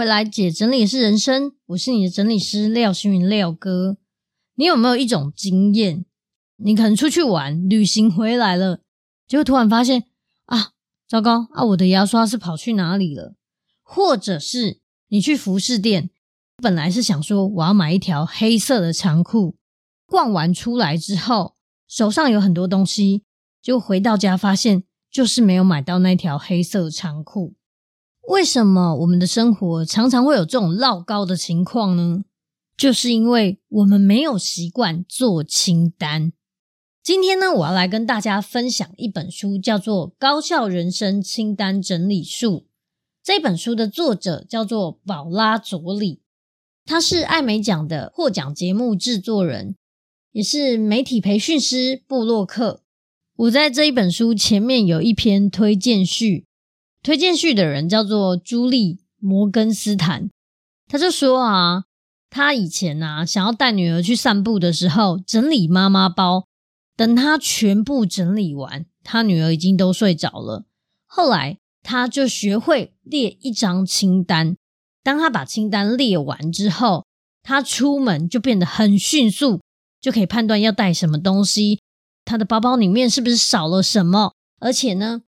回来，姐整理是人生，我是你的整理师廖星云廖哥。你有没有一种经验？你可能出去玩、旅行回来了，结果突然发现啊，糟糕啊，我的牙刷是跑去哪里了？或者是你去服饰店，本来是想说我要买一条黑色的长裤，逛完出来之后，手上有很多东西，就回到家发现就是没有买到那条黑色长裤。为什么我们的生活常常会有这种落高的情况呢？就是因为我们没有习惯做清单。今天呢，我要来跟大家分享一本书，叫做《高效人生清单整理术》。这本书的作者叫做宝拉佐里，他是艾美奖的获奖节目制作人，也是媒体培训师、布洛克。我在这一本书前面有一篇推荐序。推荐序的人叫做朱莉·摩根斯坦，他就说啊，他以前啊想要带女儿去散步的时候，整理妈妈包，等他全部整理完，他女儿已经都睡着了。后来他就学会列一张清单，当他把清单列完之后，他出门就变得很迅速，就可以判断要带什么东西，他的包包里面是不是少了什么，而且呢，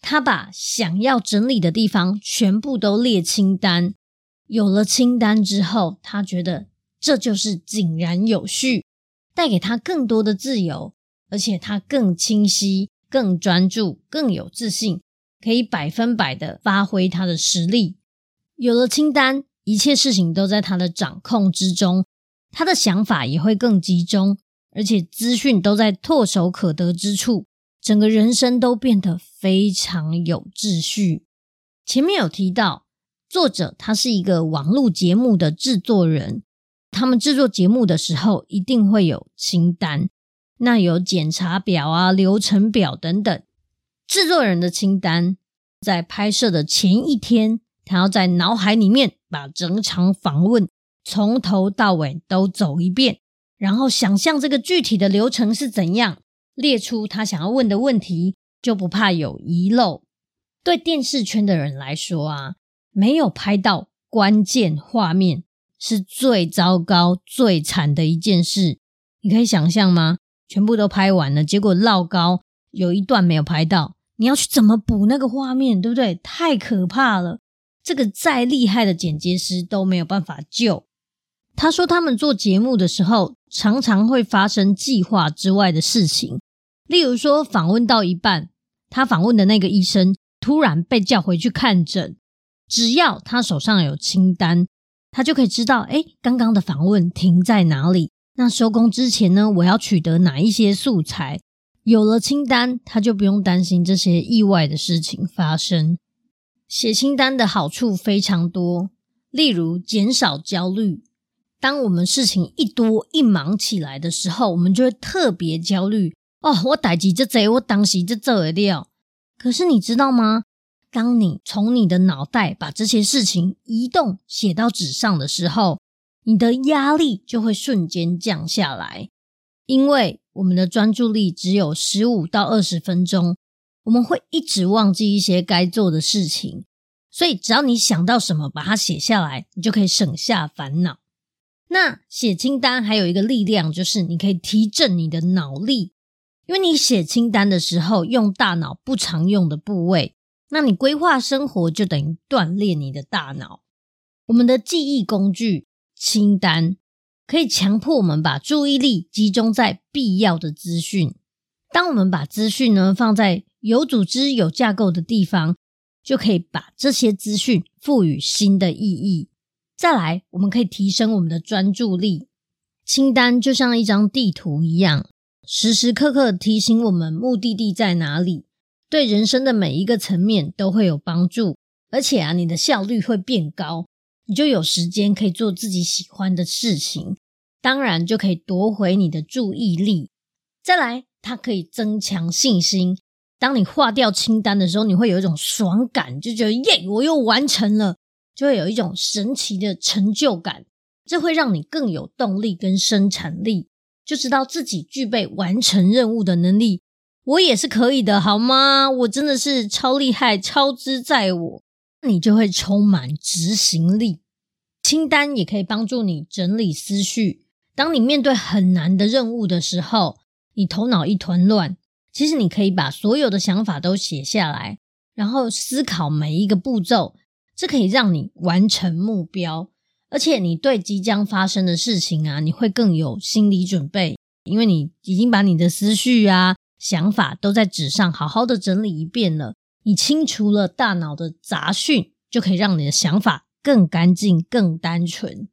他把想要整理的地方全部都列清单，有了清单之后，他觉得这就是井然有序，带给他更多的自由，而且他更清晰、更专注、更有自信，可以百分百的发挥他的实力。有了清单，一切事情都在他的掌控之中，他的想法也会更集中，而且资讯都在唾手可得之处。整个人生都变得非常有秩序。前面有提到，作者他是一个网络节目的制作人，他们制作节目的时候一定会有清单，那有检查表啊、流程表等等。制作人的清单，在拍摄的前一天，他要在脑海里面把整场访问从头到尾都走一遍，然后想象这个具体的流程是怎样。列出他想要问的问题，就不怕有遗漏。对电视圈的人来说啊，没有拍到关键画面是最糟糕、最惨的一件事。你可以想象吗？全部都拍完了，结果落高有一段没有拍到，你要去怎么补那个画面，对不对？太可怕了，这个再厉害的剪接师都没有办法救。他说，他们做节目的时候，常常会发生计划之外的事情。例如说，访问到一半，他访问的那个医生突然被叫回去看诊。只要他手上有清单，他就可以知道，哎，刚刚的访问停在哪里。那收工之前呢，我要取得哪一些素材？有了清单，他就不用担心这些意外的事情发生。写清单的好处非常多，例如减少焦虑。当我们事情一多一忙起来的时候，我们就会特别焦虑。哦，我代志这贼，我当时就做得了。可是你知道吗？当你从你的脑袋把这些事情移动写到纸上的时候，你的压力就会瞬间降下来。因为我们的专注力只有十五到二十分钟，我们会一直忘记一些该做的事情。所以只要你想到什么，把它写下来，你就可以省下烦恼。那写清单还有一个力量，就是你可以提振你的脑力。因为你写清单的时候用大脑不常用的部位，那你规划生活就等于锻炼你的大脑。我们的记忆工具清单可以强迫我们把注意力集中在必要的资讯。当我们把资讯呢放在有组织、有架构的地方，就可以把这些资讯赋予新的意义。再来，我们可以提升我们的专注力。清单就像一张地图一样。时时刻刻提醒我们目的地在哪里，对人生的每一个层面都会有帮助。而且啊，你的效率会变高，你就有时间可以做自己喜欢的事情，当然就可以夺回你的注意力。再来，它可以增强信心。当你划掉清单的时候，你会有一种爽感，就觉得耶，我又完成了，就会有一种神奇的成就感。这会让你更有动力跟生产力，就知道自己具备完成任务的能力。我也是可以的，好吗？我真的是超厉害，超之在我。你就会充满执行力。清单也可以帮助你整理思绪。当你面对很难的任务的时候，你头脑一团乱，其实你可以把所有的想法都写下来，然后思考每一个步骤，这可以让你完成目标。而且你对即将发生的事情啊，你会更有心理准备，因为你已经把你的思绪啊、想法都在纸上好好的整理一遍了。你清除了大脑的杂讯，就可以让你的想法更干净、更单纯。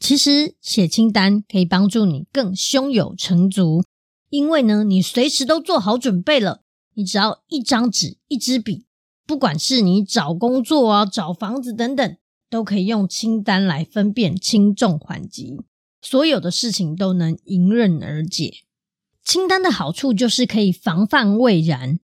其实写清单可以帮助你更胸有成竹，因为呢，你随时都做好准备了。你只要一张纸、一支笔，不管是你找工作啊、找房子等等，都可以用清单来分辨轻重缓急，所有的事情都能迎刃而解。清单的好处就是可以防范未然。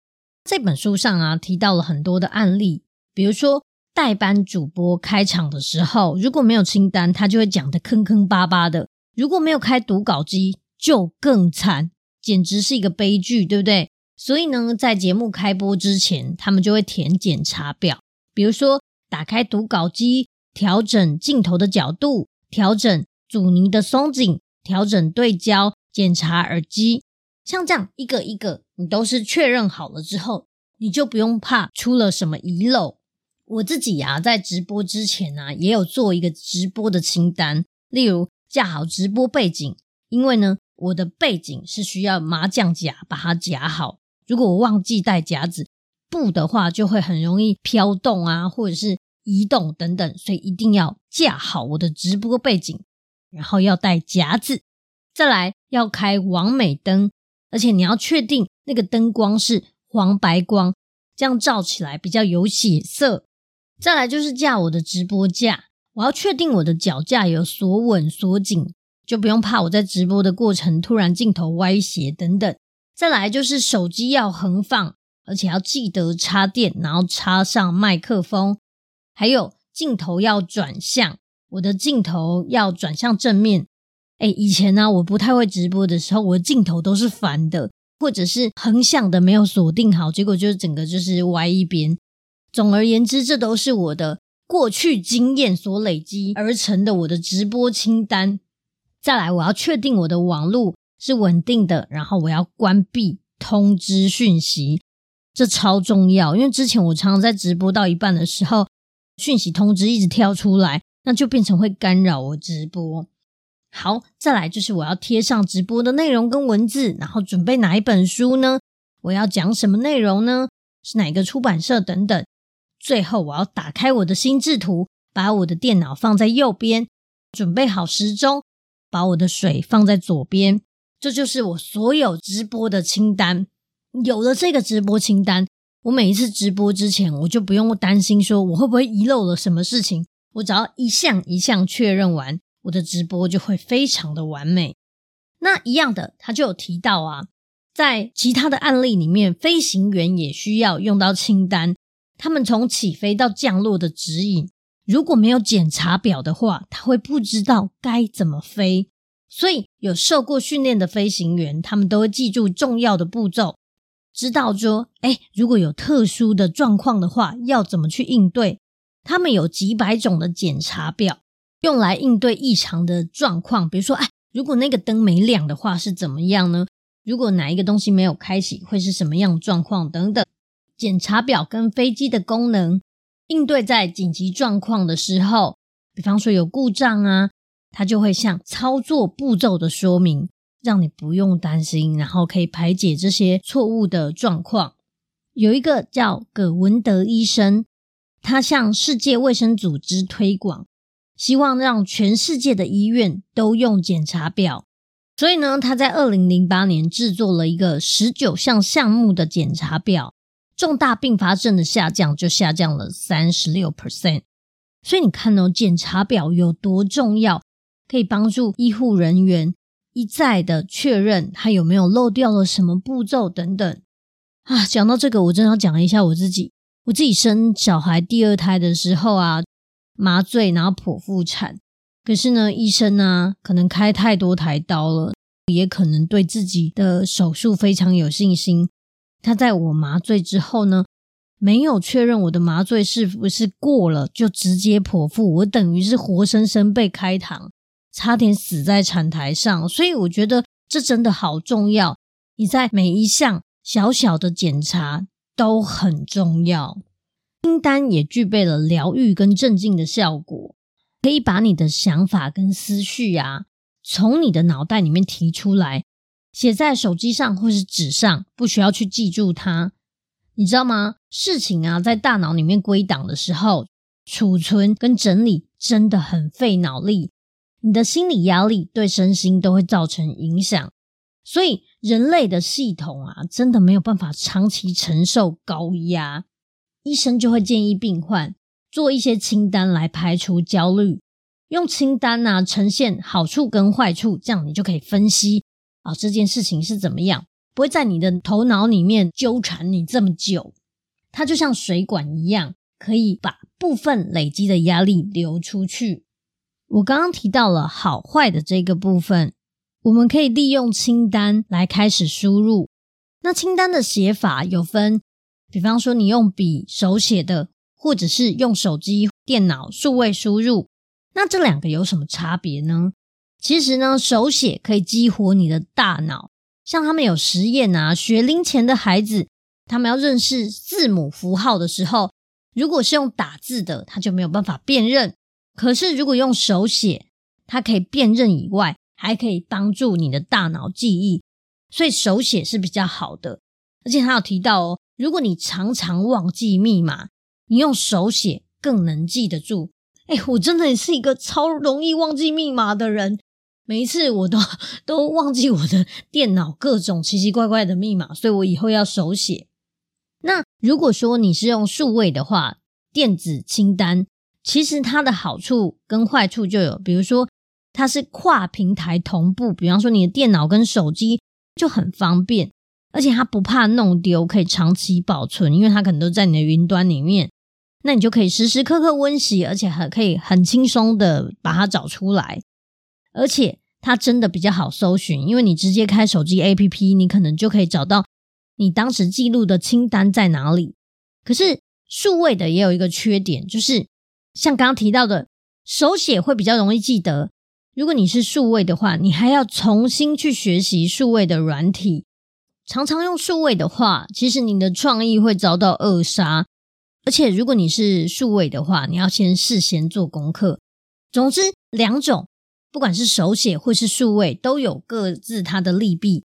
这本书上啊，提到了很多的案例，比如说代班主播开场的时候，如果没有清单，他就会讲得坑坑巴巴的；如果没有开读稿机，就更惨，简直是一个悲剧，对不对？所以呢，在节目开播之前，他们就会填检查表，比如说打开读稿机，调整镜头的角度，调整阻尼的松紧，调整对焦，检查耳机。像这样一个一个，你都是确认好了之后，你就不用怕出了什么遗漏。我自己呀、啊，在直播之前呢、也有做一个直播的清单，例如架好直播背景，因为呢，我的背景是需要麻将夹把它夹好。如果我忘记带夹子布的话，就会很容易飘动啊，或者是移动等等，所以一定要架好我的直播背景，然后要带夹子，再来要开完美灯。而且你要确定那个灯光是黄白光，这样照起来比较有血色。再来就是架我的直播架，我要确定我的脚架有锁稳锁紧，就不用怕我在直播的过程突然镜头歪斜等等。再来就是手机要横放，而且要记得插电，然后插上麦克风，还有镜头要转向，我的镜头要转向正面。哎，以前呢、我不太会直播的时候，我的镜头都是反的，或者是横向的没有锁定好，结果就是整个就是歪一边。总而言之，这都是我的过去经验所累积而成的我的直播清单。再来，我要确定我的网络是稳定的，然后我要关闭通知讯息，这超重要，因为之前我常常在直播到一半的时候，讯息通知一直跳出来，那就变成会干扰我直播。好，再来就是我要贴上直播的内容跟文字，然后准备哪一本书呢？我要讲什么内容呢？是哪个出版社等等。最后我要打开我的心智图，把我的电脑放在右边，准备好时钟，把我的水放在左边。这就是我所有直播的清单。有了这个直播清单，我每一次直播之前，我就不用担心说我会不会遗漏了什么事情。我只要一项一项确认完。我的直播就会非常的完美。那一样的，他就有提到啊，在其他的案例里面，飞行员也需要用到清单。他们从起飞到降落的指引，如果没有检查表的话，他会不知道该怎么飞。所以，有受过训练的飞行员，他们都会记住重要的步骤，知道说，哎，如果有特殊的状况的话，要怎么去应对。他们有几百种的检查表。用来应对异常的状况，比如说，哎，如果那个灯没亮的话是怎么样呢？如果哪一个东西没有开启，会是什么样的状况等等。检查表跟飞机的功能，应对在紧急状况的时候，比方说有故障啊，它就会像操作步骤的说明，让你不用担心，然后可以排解这些错误的状况。有一个叫葛文德医生，他向世界卫生组织推广。希望让全世界的医院都用检查表，所以呢，他在二零零八年制作了一个十九项项目的检查表，重大并发症的下降就下降了三十六 percent，所以你看哦，检查表有多重要，可以帮助医护人员一再的确认他有没有漏掉了什么步骤等等。啊，讲到这个，我真的要讲一下我自己。我自己生小孩第二胎的时候啊，麻醉然后剖腹产，可是呢，医生呢可能开太多台刀了，也可能对自己的手术非常有信心。他在我麻醉之后呢，没有确认我的麻醉是不是过了，就直接剖腹，我等于是活生生被开膛，差点死在产台上。所以我觉得这真的好重要，你在每一项小小的检查。都很重要，清单也具备了疗愈跟镇静的效果，可以把你的想法跟思绪啊，从你的脑袋里面提出来，写在手机上或是纸上，不需要去记住它。你知道吗？事情啊，在大脑里面归档的时候，储存跟整理真的很费脑力，你的心理压力对身心都会造成影响。所以，人类的系统啊，真的没有办法长期承受高压。医生就会建议病患做一些清单来排除焦虑，用清单啊呈现好处跟坏处，这样你就可以分析啊这件事情是怎么样，不会在你的头脑里面纠缠你这么久。它就像水管一样，可以把部分累积的压力流出去。我刚刚提到了好坏的这个部分。我们可以利用清单来开始输入。那清单的写法有分，比方说你用笔手写的，或者是用手机、电脑数位输入。那这两个有什么差别呢？其实呢，手写可以激活你的大脑。像他们有实验啊，学龄前的孩子，他们要认识字母符号的时候，如果是用打字的，他就没有办法辨认。可是如果用手写，它可以辨认以外。还可以帮助你的大脑记忆，所以手写是比较好的。而且他有提到哦，如果你常常忘记密码，你用手写更能记得住。哎，我真的也是一个超容易忘记密码的人，每一次我都 都忘记我的电脑各种奇奇怪怪的密码，所以我以后要手写。那如果说你是用数位的话，电子清单其实它的好处跟坏处就有，比如说。它是跨平台同步，比方说你的电脑跟手机就很方便，而且它不怕弄丢，可以长期保存，因为它可能都在你的云端里面，那你就可以时时刻刻温习，而且还可以很轻松的把它找出来，而且它真的比较好搜寻，因为你直接开手机 APP，你可能就可以找到你当时记录的清单在哪里。可是数位的也有一个缺点，就是像刚刚提到的，手写会比较容易记得。如果你是数位的话，你还要重新去学习数位的软体。常常用数位的话，其实你的创意会遭到扼杀。而且，如果你是数位的话，你要先事先做功课。总之，两种不管是手写或是数位，都有各自它的利弊。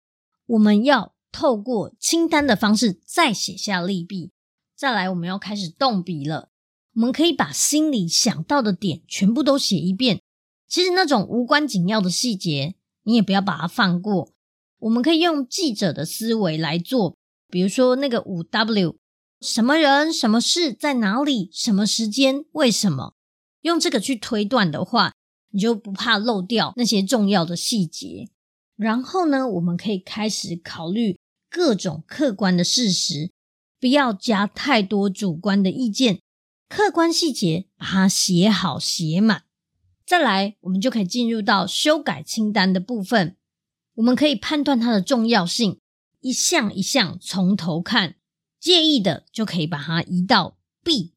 我们要透过清单的方式再写下利弊。再来，我们要开始动笔了。我们可以把心里想到的点全部都写一遍。其实那种无关紧要的细节，你也不要把它放过。我们可以用记者的思维来做，比如说那个五 W，什么人、什么事、在哪里、什么时间、为什么，用这个去推断的话，你就不怕漏掉那些重要的细节。然后呢，我们可以开始考虑各种客观的事实，不要加太多主观的意见，客观细节把它写好写满。再来，我们就可以进入到修改清单的部分。我们可以判断它的重要性，一项一项从头看。介意的就可以把它移到 B。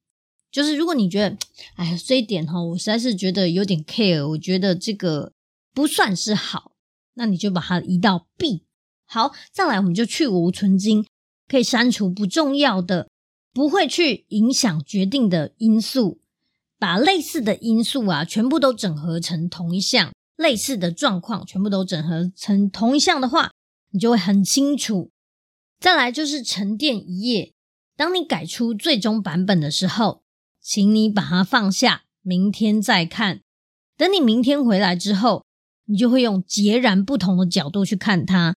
就是如果你觉得，哎呀，这一点哈，我实在是觉得有点 care，我觉得这个不算是好，那你就把它移到 B。好，再来，我们就去芜存菁，可以删除不重要的，不会去影响决定的因素。把类似的因素啊，全部都整合成同一项，类似的状况全部都整合成同一项的话，你就会很清楚。再来就是沉淀一页，当你改出最终版本的时候，请你把它放下，明天再看。等你明天回来之后，你就会用截然不同的角度去看它。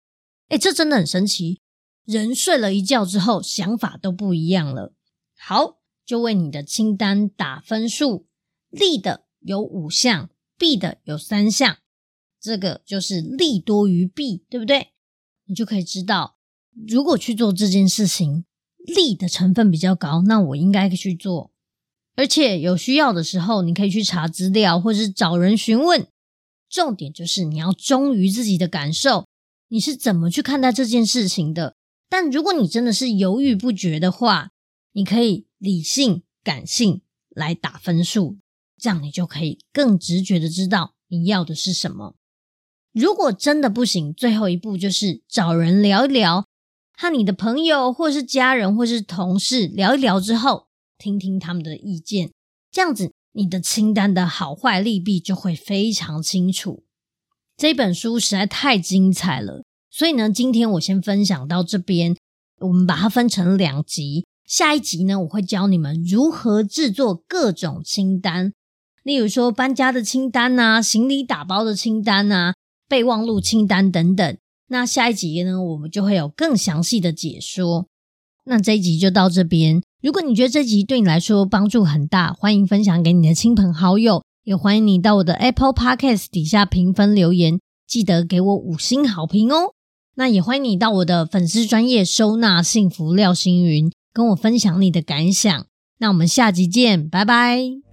诶，这真的很神奇。人睡了一觉之后，想法都不一样了。好。就为你的清单打分数。利的有五项，弊的有三项，这个就是利多于弊，对不对？你就可以知道，如果去做这件事情，利的成分比较高，那我应该去做。而且有需要的时候，你可以去查资料，或是找人询问。重点就是你要忠于自己的感受，你是怎么去看待这件事情的？但如果你真的是犹豫不决的话，你可以理性、感性来打分数，这样你就可以更直觉的知道你要的是什么。如果真的不行，最后一步就是找人聊一聊，和你的朋友或是家人或是同事聊一聊之后，听听他们的意见，这样子。你的清单的好坏利弊就会非常清楚。这本书实在太精彩了，所以呢，今天我先分享到这边。我们把它分成两集，下一集呢，我会教你们如何制作各种清单，例如说搬家的清单呐、行李打包的清单呐、备忘录清单等等。那下一集呢，我们就会有更详细的解说。那这一集就到这边。如果你觉得这集对你来说帮助很大，欢迎分享给你的亲朋好友，也欢迎你到我的 Apple Podcast 底下评分留言，记得给我五星好评哦。那也欢迎你到我的粉丝专业收纳幸福廖星云，跟我分享你的感想。那我们下集见，拜拜。